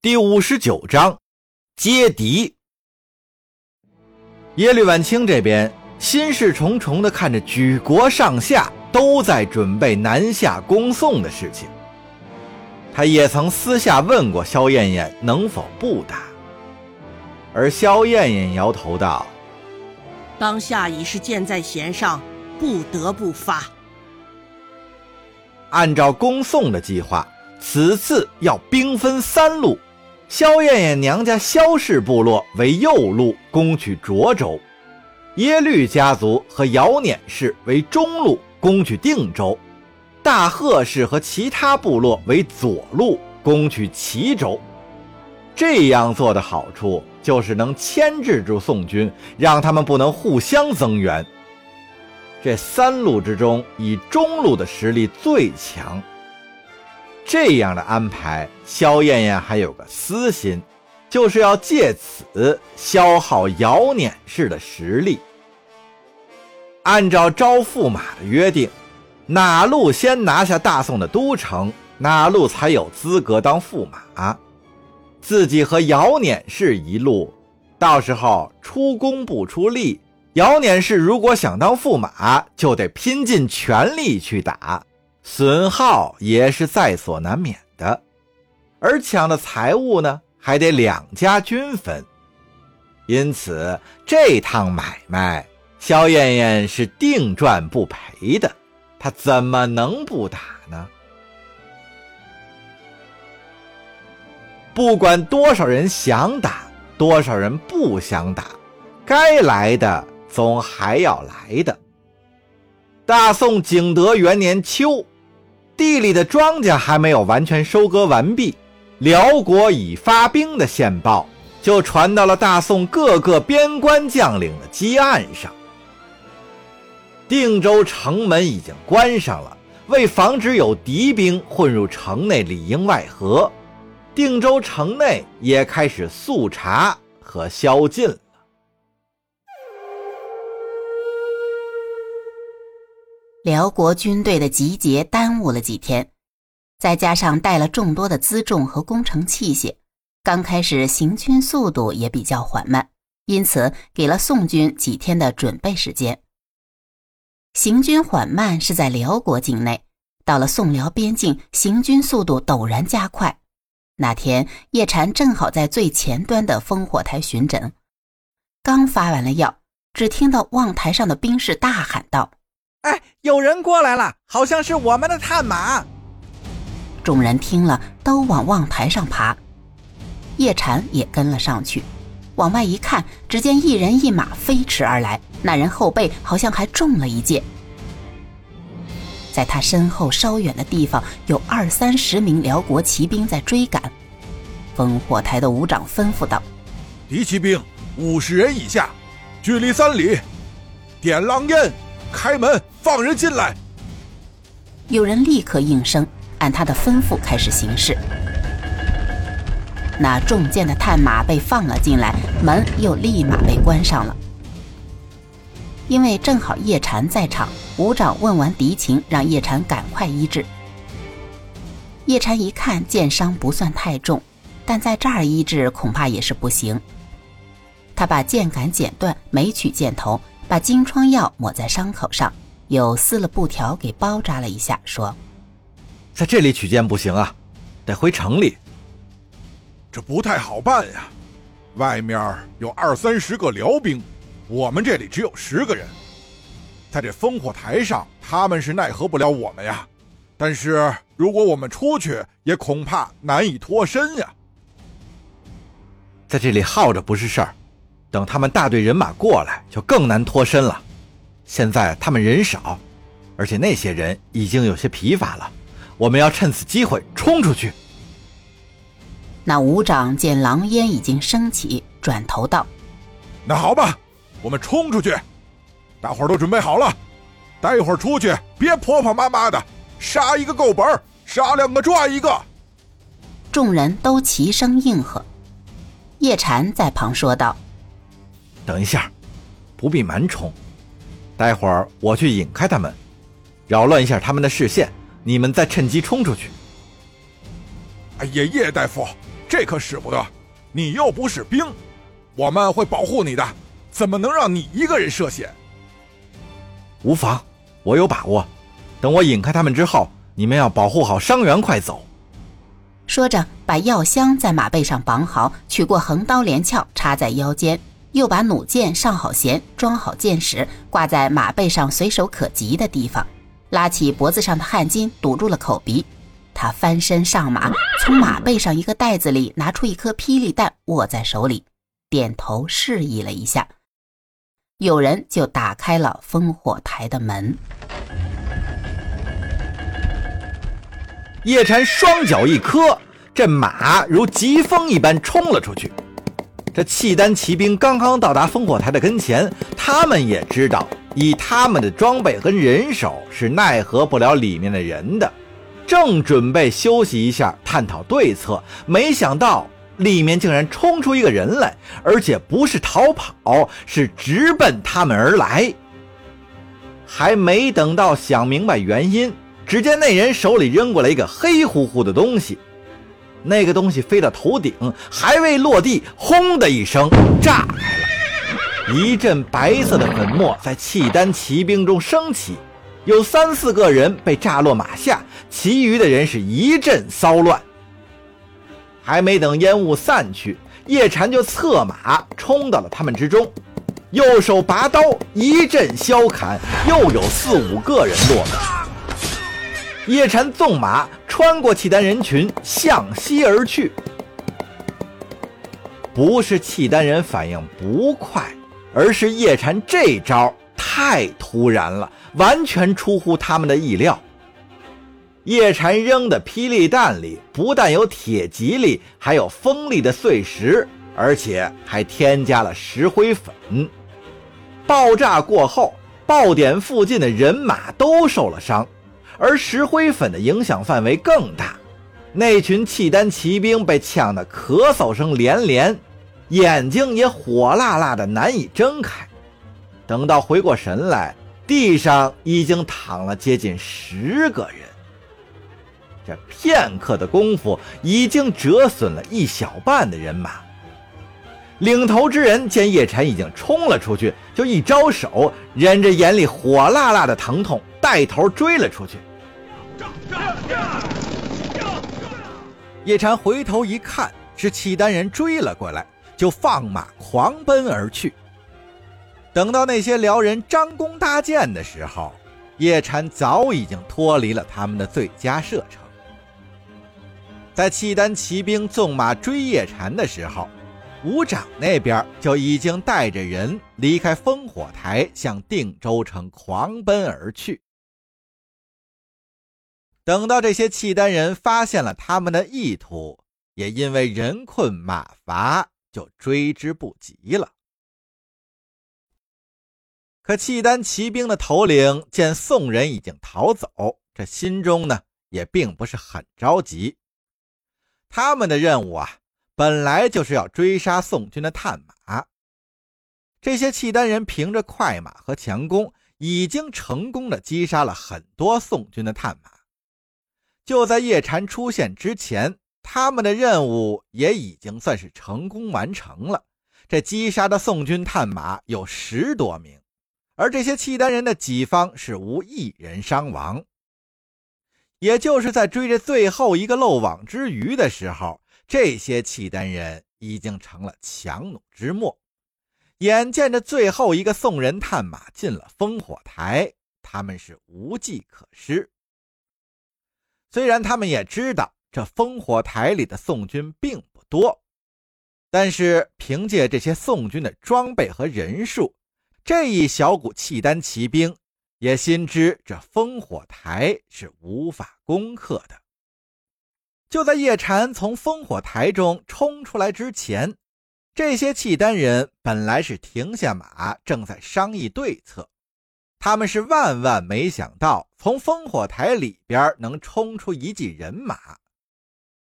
第五十九章接敌。耶律婉清这边心事重重的看着举国上下都在准备南下攻宋的事情，他也曾私下问过萧燕燕能否不打，而萧燕燕摇头道：“当下已是箭在弦上，不得不发。按照攻宋的计划，此次要兵分三路。”萧燕燕娘家萧氏部落为右路攻取涿州，耶律家族和姚碾氏为中路攻取定州，大贺氏和其他部落为左路攻取齐州。这样做的好处就是能牵制住宋军，让他们不能互相增援。这三路之中，以中路的实力最强。这样的安排，萧燕燕还有个私心，就是要借此消耗姚碾氏的实力。按照招驸马的约定，哪路先拿下大宋的都城，哪路才有资格当驸马。自己和姚碾氏一路，到时候出工不出力，姚碾氏如果想当驸马，就得拼尽全力去打。损耗也是在所难免的，而抢的财物呢，还得两家均分。因此，这趟买卖，萧燕燕是定赚不赔的。她怎么能不打呢？不管多少人想打，多少人不想打，该来的总还要来的。大宋景德元年秋。地里的庄稼还没有完全收割完毕，辽国已发兵的线报就传到了大宋各个边关将领的基案上。定州城门已经关上了，为防止有敌兵混入城内里应外合，定州城内也开始肃查和宵禁了。辽国军队的集结耽误了几天，再加上带了众多的辎重和工程器械，刚开始行军速度也比较缓慢，因此给了宋军几天的准备时间。行军缓慢是在辽国境内，到了宋辽边境，行军速度陡然加快。那天叶禅正好在最前端的烽火台巡诊，刚发完了药，只听到望台上的兵士大喊道。哎，有人过来了，好像是我们的探马。众人听了，都往望台上爬。叶禅也跟了上去，往外一看，只见一人一马飞驰而来，那人后背好像还中了一箭。在他身后稍远的地方，有二三十名辽国骑兵在追赶。烽火台的武长吩咐道：“敌骑兵五十人以下，距离三里，点狼烟。”开门，放人进来。有人立刻应声，按他的吩咐开始行事。那中箭的探马被放了进来，门又立马被关上了。因为正好叶禅在场，武长问完敌情，让叶禅赶快医治。叶禅一看箭伤不算太重，但在这儿医治恐怕也是不行。他把箭杆剪断，没取箭头。把金疮药抹在伤口上，又撕了布条给包扎了一下，说：“在这里取件不行啊，得回城里。这不太好办呀，外面有二三十个辽兵，我们这里只有十个人，在这烽火台上，他们是奈何不了我们呀。但是如果我们出去，也恐怕难以脱身呀。在这里耗着不是事儿。”等他们大队人马过来，就更难脱身了。现在他们人少，而且那些人已经有些疲乏了。我们要趁此机会冲出去。那武长见狼烟已经升起，转头道：“那好吧，我们冲出去。大伙儿都准备好了，待会儿出去别婆婆妈妈的，杀一个够本，杀两个赚一个。”众人都齐声应和。叶禅在旁说道。等一下，不必蛮冲，待会儿我去引开他们，扰乱一下他们的视线，你们再趁机冲出去。哎呀，叶大夫，这可使不得！你又不是兵，我们会保护你的，怎么能让你一个人涉险？无妨，我有把握。等我引开他们之后，你们要保护好伤员，快走。说着，把药箱在马背上绑好，取过横刀连鞘插在腰间，又把弩箭上好弦，装好箭矢，挂在马背上随手可及的地方。拉起脖子上的汗巾，堵住了口鼻。他翻身上马，从马背上一个袋子里拿出一颗霹雳弹，握在手里，点头示意了一下。有人就打开了烽火台的门。叶禅双脚一磕，这马如疾风一般冲了出去。这契丹骑兵刚刚到达烽火台的跟前，他们也知道，以他们的装备和人手是奈何不了里面的人的，正准备休息一下，探讨对策，没想到里面竟然冲出一个人来，而且不是逃跑，是直奔他们而来。还没等到想明白原因。只见那人手里扔过来一个黑乎乎的东西，那个东西飞到头顶，还未落地，轰的一声炸开了，一阵白色的粉末在契丹骑兵中升起，有三四个人被炸落马下，其余的人是一阵骚乱。还没等烟雾散去，叶禅就策马冲到了他们之中，右手拔刀一阵削砍，又有四五个人落了。叶禅纵马穿过契丹人群，向西而去。不是契丹人反应不快，而是叶禅这招太突然了，完全出乎他们的意料。叶禅扔的霹雳弹里不但有铁蒺藜，还有锋利的碎石，而且还添加了石灰粉。爆炸过后，爆点附近的人马都受了伤。而石灰粉的影响范围更大，那群契丹骑兵被呛得咳嗽声连连，眼睛也火辣辣的难以睁开。等到回过神来，地上已经躺了接近十个人。这片刻的功夫，已经折损了一小半的人马。领头之人见叶禅已经冲了出去，就一招手，忍着眼里火辣辣的疼痛，带头追了出去。叶禅回头一看，是契丹人追了过来，就放马狂奔而去。等到那些辽人张弓搭箭的时候，叶禅早已经脱离了他们的最佳射程。在契丹骑兵纵马追叶禅的时候，吴长那边就已经带着人离开烽火台，向定州城狂奔而去。等到这些契丹人发现了他们的意图，也因为人困马乏，就追之不及了。可契丹骑兵的头领见宋人已经逃走，这心中呢也并不是很着急。他们的任务啊，本来就是要追杀宋军的探马。这些契丹人凭着快马和强弓，已经成功的击杀了很多宋军的探马。就在叶禅出现之前，他们的任务也已经算是成功完成了。这击杀的宋军探马有十多名，而这些契丹人的己方是无一人伤亡。也就是在追着最后一个漏网之鱼的时候，这些契丹人已经成了强弩之末。眼见着最后一个宋人探马进了烽火台，他们是无计可施。虽然他们也知道这烽火台里的宋军并不多，但是凭借这些宋军的装备和人数，这一小股契丹骑兵也心知这烽火台是无法攻克的。就在叶禅从烽火台中冲出来之前，这些契丹人本来是停下马，正在商议对策。他们是万万没想到，从烽火台里边能冲出一骑人马，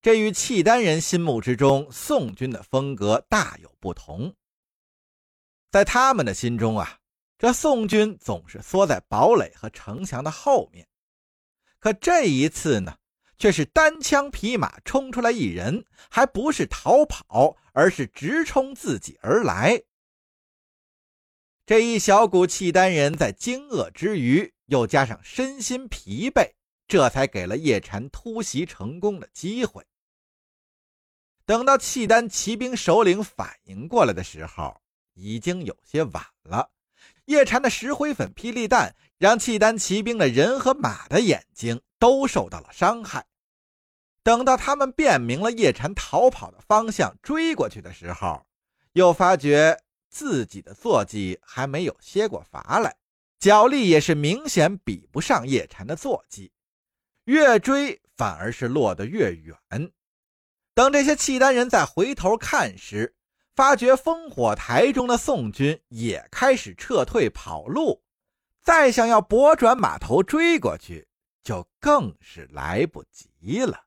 这与契丹人心目之中宋军的风格大有不同。在他们的心中啊，这宋军总是缩在堡垒和城墙的后面，可这一次呢，却是单枪匹马冲出来一人，还不是逃跑，而是直冲自己而来。这一小股契丹人在惊愕之余，又加上身心疲惫，这才给了叶禅突袭成功的机会。等到契丹骑兵首领反应过来的时候，已经有些晚了。叶禅的石灰粉霹雳弹让契丹骑兵的人和马的眼睛都受到了伤害。等到他们辨明了叶禅逃跑的方向，追过去的时候，又发觉自己的坐骑还没有歇过乏来，脚力也是明显比不上叶禅的坐骑，越追反而是落得越远。等这些契丹人再回头看时，发觉烽火台中的宋军也开始撤退跑路，再想要拨转马头追过去，就更是来不及了。